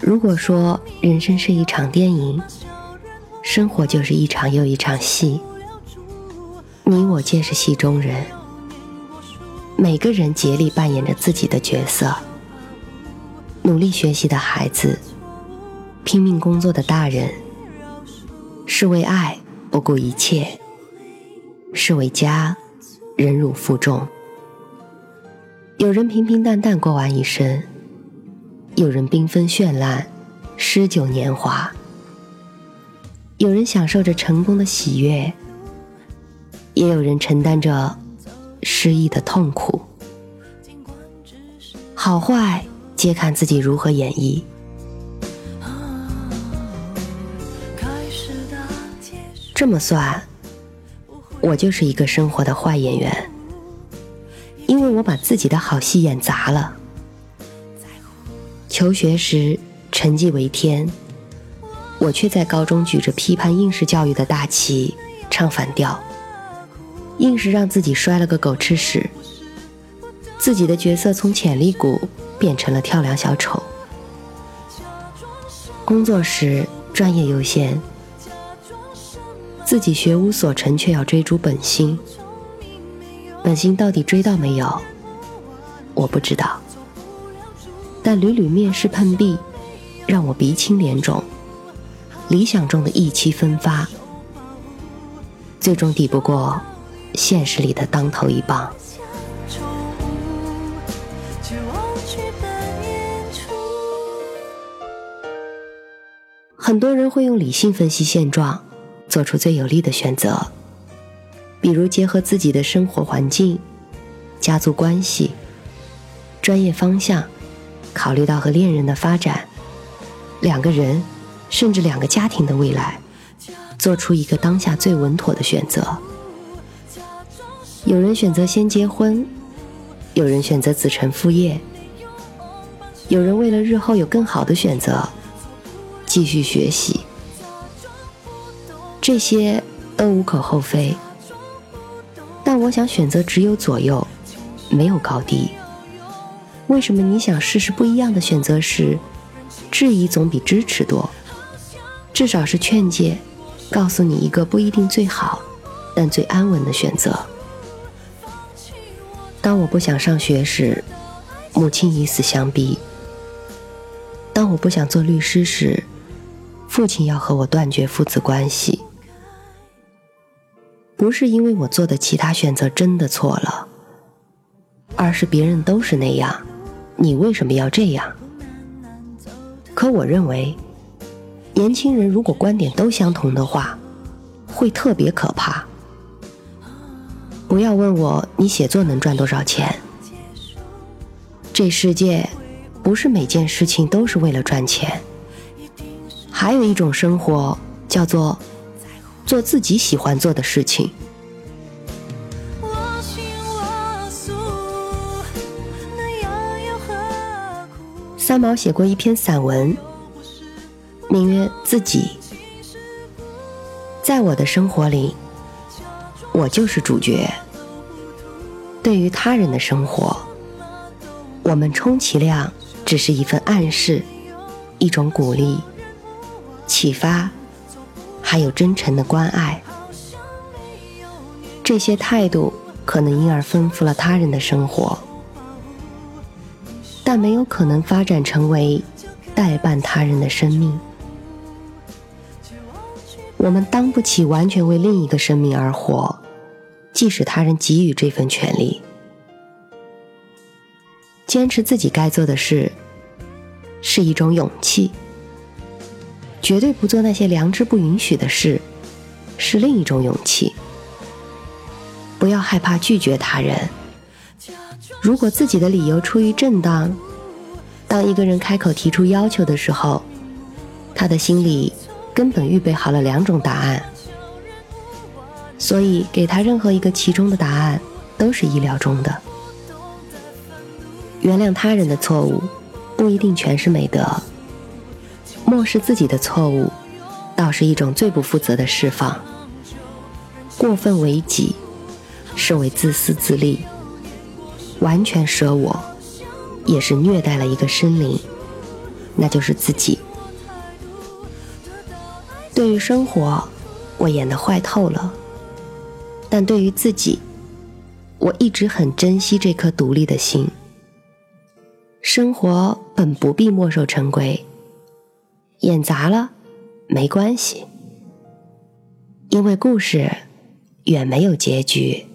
如果说人生是一场电影，生活就是一场又一场戏，你我皆是戏中人。每个人竭力扮演着自己的角色，努力学习的孩子，拼命工作的大人，是为爱不顾一切，是为家。忍辱负重，有人平平淡淡过完一生，有人缤纷绚烂，诗酒年华；有人享受着成功的喜悦，也有人承担着失意的痛苦。好坏，皆看自己如何演绎。这么算。我就是一个生活的坏演员，把自己的好戏演砸了。求学时成绩为天，我却在高中举着批判应试教育的大旗唱反调，硬是让自己摔了个狗吃屎。自己的角色从潜力股变成了跳梁小丑。工作时专业优先。自己学无所成，却要追逐本心。本心到底追到没有？我不知道。但屡屡面试碰壁，让我鼻青脸肿。理想中的意气风发，最终抵不过现实里的当头一棒。很多人会用理性分析现状。做出最有利的选择，比如结合自己的生活环境、家族关系、专业方向，考虑到和恋人的发展、两个人甚至两个家庭的未来，做出一个当下最稳妥的选择。有人选择先结婚，有人选择子承父业，有人为了日后有更好的选择，继续学习。这些都无可厚非，但我想选择只有左右，没有高低。为什么你想试试不一样的选择时，质疑总比支持多？至少是劝诫，告诉你一个不一定最好，但最安稳的选择。当我不想上学时，母亲以死相逼；当我不想做律师时，父亲要和我断绝父子关系。不是因为我做的其他选择真的错了，而是别人都是那样，你为什么要这样？可我认为，年轻人如果观点都相同的话，会特别可怕。不要问我你写作能赚多少钱，这世界不是每件事情都是为了赚钱，还有一种生活叫做。做自己喜欢做的事情。三毛写过一篇散文，名曰《自己》。在我的生活里，我就是主角。对于他人的生活，我们充其量只是一份暗示，一种鼓励、启发。还有真诚的关爱，这些态度可能因而丰富了他人的生活。但没有可能发展成为代办他人的生命。我们当不起完全为另一个生命而活，即使他人给予这份权利。坚持自己该做的事，是一种勇气；绝对不做那些良知不允许的事，是另一种勇气。不要害怕拒绝他人。如果自己的理由出于正当，当一个人开口提出要求的时候，他的心里根本预备好了两种答案，所以给他任何一个其中的答案都是意料中的。原谅他人的错误，不一定全是美德；漠视自己的错误，倒是一种最不负责的释放。过分为己，是为自私自利。完全舍我，也是虐待了一个生灵，那就是自己。对于生活，我演得坏透了；但对于自己，我一直很珍惜这颗独立的心。生活本不必墨守成规，演砸了没关系，因为故事远没有结局。